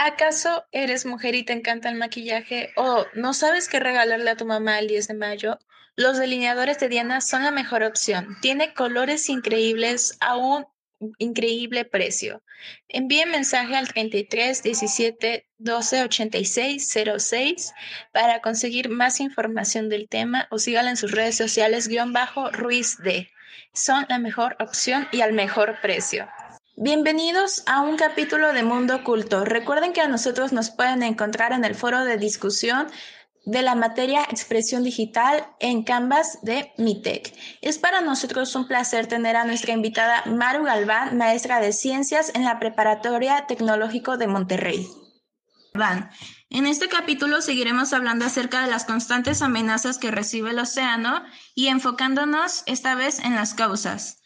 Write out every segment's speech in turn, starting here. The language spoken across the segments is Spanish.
¿Acaso eres mujer y te encanta el maquillaje o no sabes qué regalarle a tu mamá el 10 de mayo? Los delineadores de Diana son la mejor opción. Tiene colores increíbles a un increíble precio. Envíe mensaje al 33 17 12 86 06 para conseguir más información del tema o sígala en sus redes sociales guion bajo Ruiz D. Son la mejor opción y al mejor precio. Bienvenidos a un capítulo de Mundo Oculto. Recuerden que a nosotros nos pueden encontrar en el foro de discusión de la materia expresión digital en Canvas de MITEC. Es para nosotros un placer tener a nuestra invitada Maru Galván, maestra de ciencias en la Preparatoria Tecnológico de Monterrey. En este capítulo seguiremos hablando acerca de las constantes amenazas que recibe el océano y enfocándonos esta vez en las causas.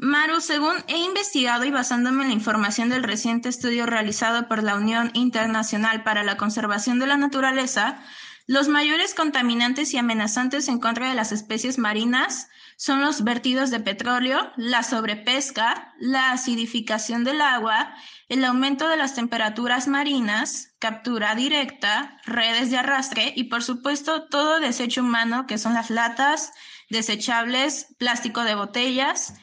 Maru, según he investigado y basándome en la información del reciente estudio realizado por la Unión Internacional para la Conservación de la Naturaleza, los mayores contaminantes y amenazantes en contra de las especies marinas son los vertidos de petróleo, la sobrepesca, la acidificación del agua, el aumento de las temperaturas marinas, captura directa, redes de arrastre y por supuesto todo desecho humano que son las latas, desechables, plástico de botellas,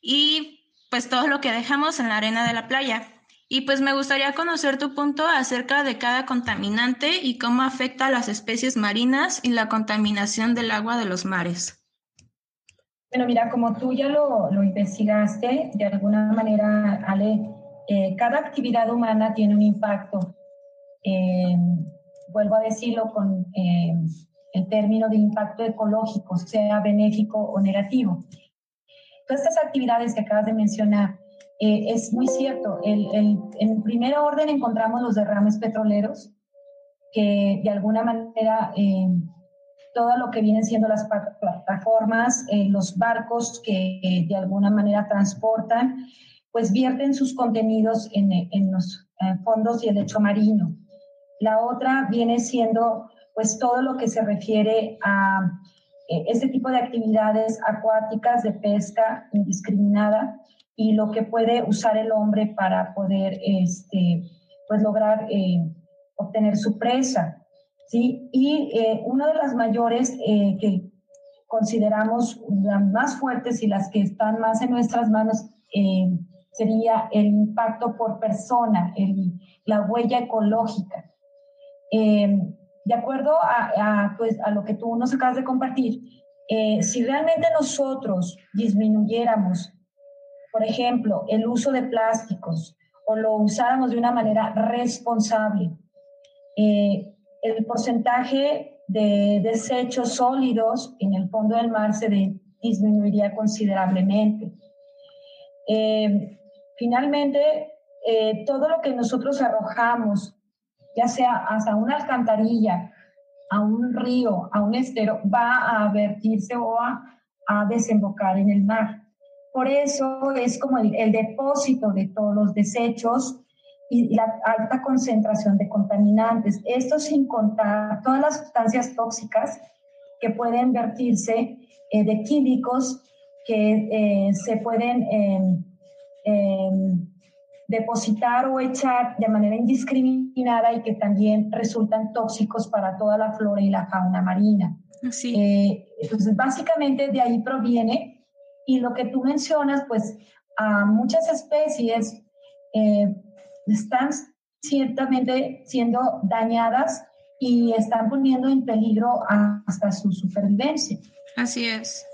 y pues todo lo que dejamos en la arena de la playa. Y pues me gustaría conocer tu punto acerca de cada contaminante y cómo afecta a las especies marinas y la contaminación del agua de los mares. Bueno, mira, como tú ya lo, lo investigaste, de alguna manera, Ale, eh, cada actividad humana tiene un impacto. Eh, vuelvo a decirlo con eh, el término de impacto ecológico, sea benéfico o negativo todas estas actividades que acabas de mencionar, eh, es muy cierto. en primer orden encontramos los derrames petroleros, que de alguna manera eh, todo lo que vienen siendo las plataformas, eh, los barcos que de alguna manera transportan, pues vierten sus contenidos en, en los fondos y el lecho marino. La otra viene siendo pues todo lo que se refiere a eh, este tipo de actividades acuáticas de pesca indiscriminada y lo que puede usar el hombre para poder este, pues lograr eh, obtener su presa. ¿sí? Y eh, una de las mayores que consideramos las más fuertes y las que están más en nuestras manos sería el impacto por persona, el, la huella ecológica de acuerdo a, pues, a lo que tú nos acabas de compartir, eh, si realmente nosotros disminuyéramos, por ejemplo, el uso de plásticos o lo usáramos de una manera responsable, eh, el porcentaje de desechos sólidos en el fondo del mar se disminuiría considerablemente. Eh, finalmente, todo lo que nosotros arrojamos ya sea hasta una alcantarilla, a un río, a un estero, va a vertirse o a, desembocar en el mar. Por eso es como el, depósito de todos los desechos y la alta concentración de contaminantes. Esto sin contar todas las sustancias tóxicas que pueden vertirse eh, de químicos que eh, se pueden em, depositar o echar de manera indiscriminada y que también resultan tóxicos para toda la flora y la fauna marina. Eh, entonces, básicamente de ahí proviene y lo que tú mencionas, pues a muchas especies eh, están ciertamente siendo dañadas y están poniendo en peligro hasta su supervivencia. Así es.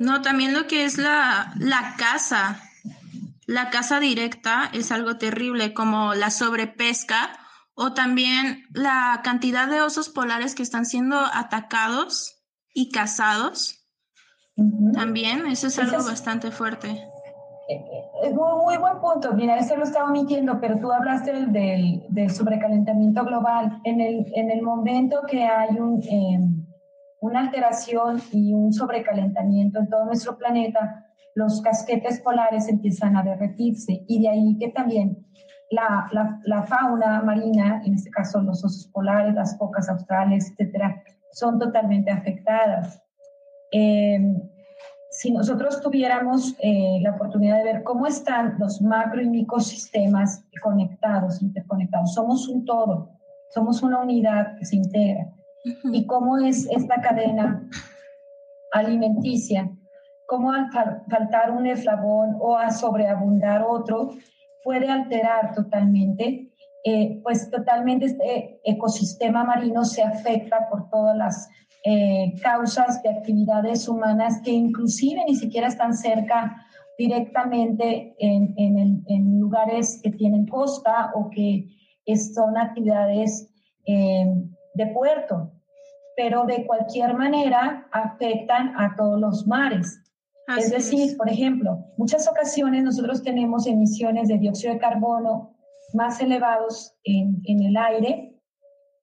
No, también lo que es la, la caza la caza directa es algo terrible, como la sobrepesca o también la cantidad de osos polares que están siendo atacados y cazados. También, eso es algo bastante fuerte. Eh, eh, es un muy buen punto. Mira, eso lo estaba omitiendo, pero tú hablaste del, del, sobrecalentamiento global. En el, en el momento que hay un, em, una alteración y un sobrecalentamiento en todo nuestro planeta, los casquetes polares empiezan a derretirse y de ahí que también la, la, fauna marina, en este caso los osos polares, las focas australes, etcétera, son totalmente afectadas. Em, si nosotros tuviéramos eh, la oportunidad de ver cómo están los macro y microsistemas conectados, interconectados, somos un todo, somos una unidad que se integra. Y cómo es esta cadena alimenticia, cómo al faltar un eslabón o a sobreabundar otro puede alterar totalmente, eh, pues totalmente este ecosistema marino se afecta por todas las eh, causas de actividades humanas que inclusive ni siquiera están cerca directamente en, en, lugares que tienen costa o que son actividades eh, de puerto, pero de cualquier manera afectan a todos los mares. Es decir, por ejemplo, muchas ocasiones nosotros tenemos emisiones de dióxido de carbono más elevados en, en el aire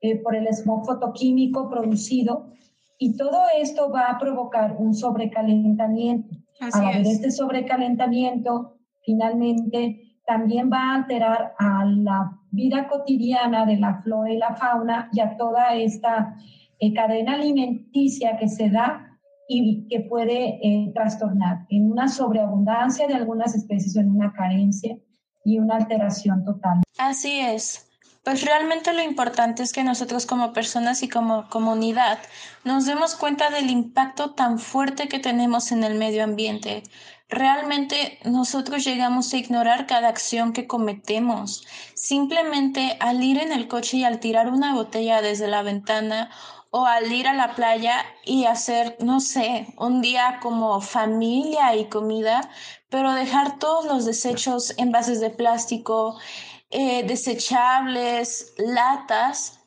eh, por el smog fotoquímico producido y todo esto va a provocar un sobrecalentamiento. Así a haber este sobrecalentamiento, finalmente también va a alterar a la vida cotidiana de la flora y la fauna y a toda esta eh, cadena alimenticia que se da y que puede eh, trastornar en una sobreabundancia de algunas especies o en una carencia y una alteración total. Así es. Pues realmente lo importante es que nosotros como personas y como comunidad nos demos cuenta del impacto tan fuerte que tenemos en el medio ambiente. Realmente nosotros llegamos a ignorar cada acción que cometemos. Simplemente al ir en el coche y al tirar una botella desde la ventana o al ir a la playa y hacer, no sé, un día como familia y comida, pero dejar todos los desechos, envases de plástico, eh, desechables, latas,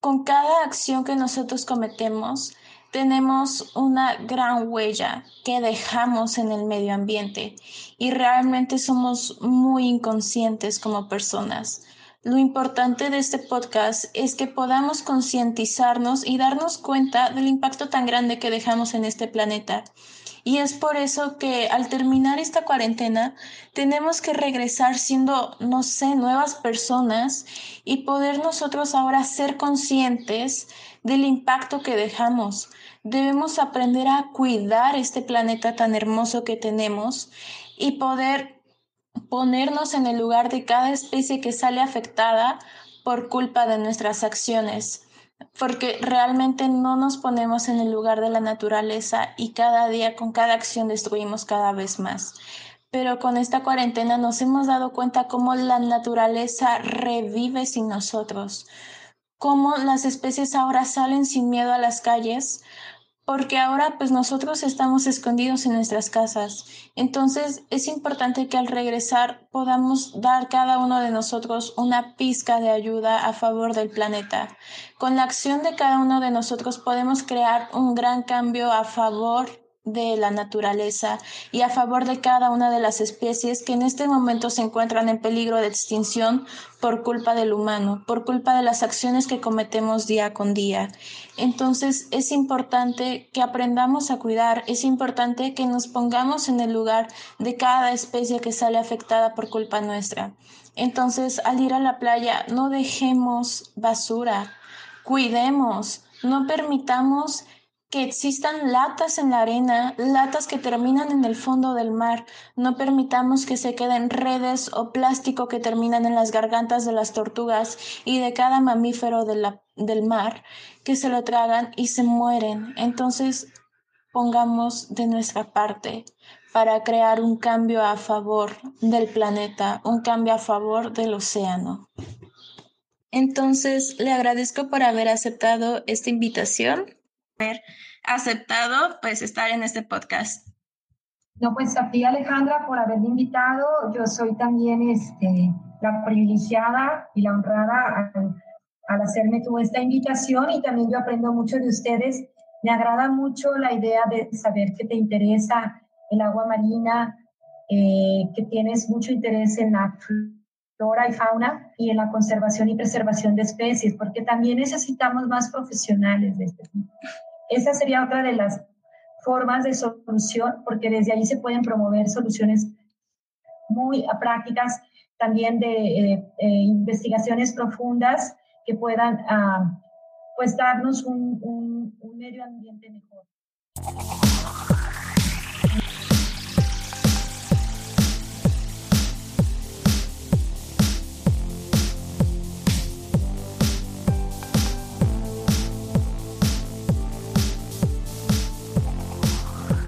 con cada acción que nosotros cometemos, tenemos una gran huella que dejamos en el medio ambiente y realmente somos muy inconscientes como personas. Lo importante de este podcast es que podamos concientizarnos y darnos cuenta del impacto tan grande que dejamos en este planeta y es por eso que al terminar esta cuarentena tenemos que regresar siendo, no sé, nuevas personas y poder nosotros ahora ser conscientes del impacto que dejamos. Debemos aprender a cuidar este planeta tan hermoso que tenemos y poder ponernos en el lugar de cada especie que sale afectada por culpa de nuestras acciones porque realmente no nos ponemos en el lugar de la naturaleza y cada día con cada acción destruimos cada vez más. Pero con esta cuarentena nos hemos dado cuenta cómo la naturaleza revive sin nosotros, cómo las especies ahora salen sin miedo a las calles, porque ahora pues nosotros estamos escondidos en nuestras casas. Entonces es importante que al regresar podamos dar cada uno de nosotros una pizca de ayuda a favor del planeta. Con la acción de cada uno de nosotros podemos crear un gran cambio a favor de la naturaleza y a favor de cada una de las especies que en este momento se encuentran en peligro de extinción por culpa del humano, por culpa de las acciones que cometemos día con día. Entonces es importante que aprendamos a cuidar, es importante que nos pongamos en el lugar de cada especie que sale afectada por culpa nuestra. Entonces al ir a la playa no dejemos basura, cuidemos, no permitamos que existan latas en la arena, latas que terminan en el fondo del mar. No permitamos que se queden redes o plástico que terminan en las gargantas de las tortugas y de cada mamífero del mar, que se lo tragan y se mueren. Entonces, pongamos de nuestra parte para crear un cambio a favor del planeta, un cambio a favor del océano. Entonces, le agradezco por haber aceptado esta invitación haber aceptado pues estar en este podcast. No, pues a ti Alejandra por haberme invitado. Yo soy también este, la privilegiada y la honrada al, al hacerme tú esta invitación y también yo aprendo mucho de ustedes. Me agrada mucho la idea de saber que te interesa el agua marina, eh, que tienes mucho interés en la flora y fauna y en la conservación y preservación de especies, porque también necesitamos más profesionales de este tipo. Esa sería otra de las formas de solución, porque desde ahí se pueden promover soluciones muy prácticas, también de eh, eh, investigaciones profundas que puedan ah, pues darnos un, un medio ambiente mejor.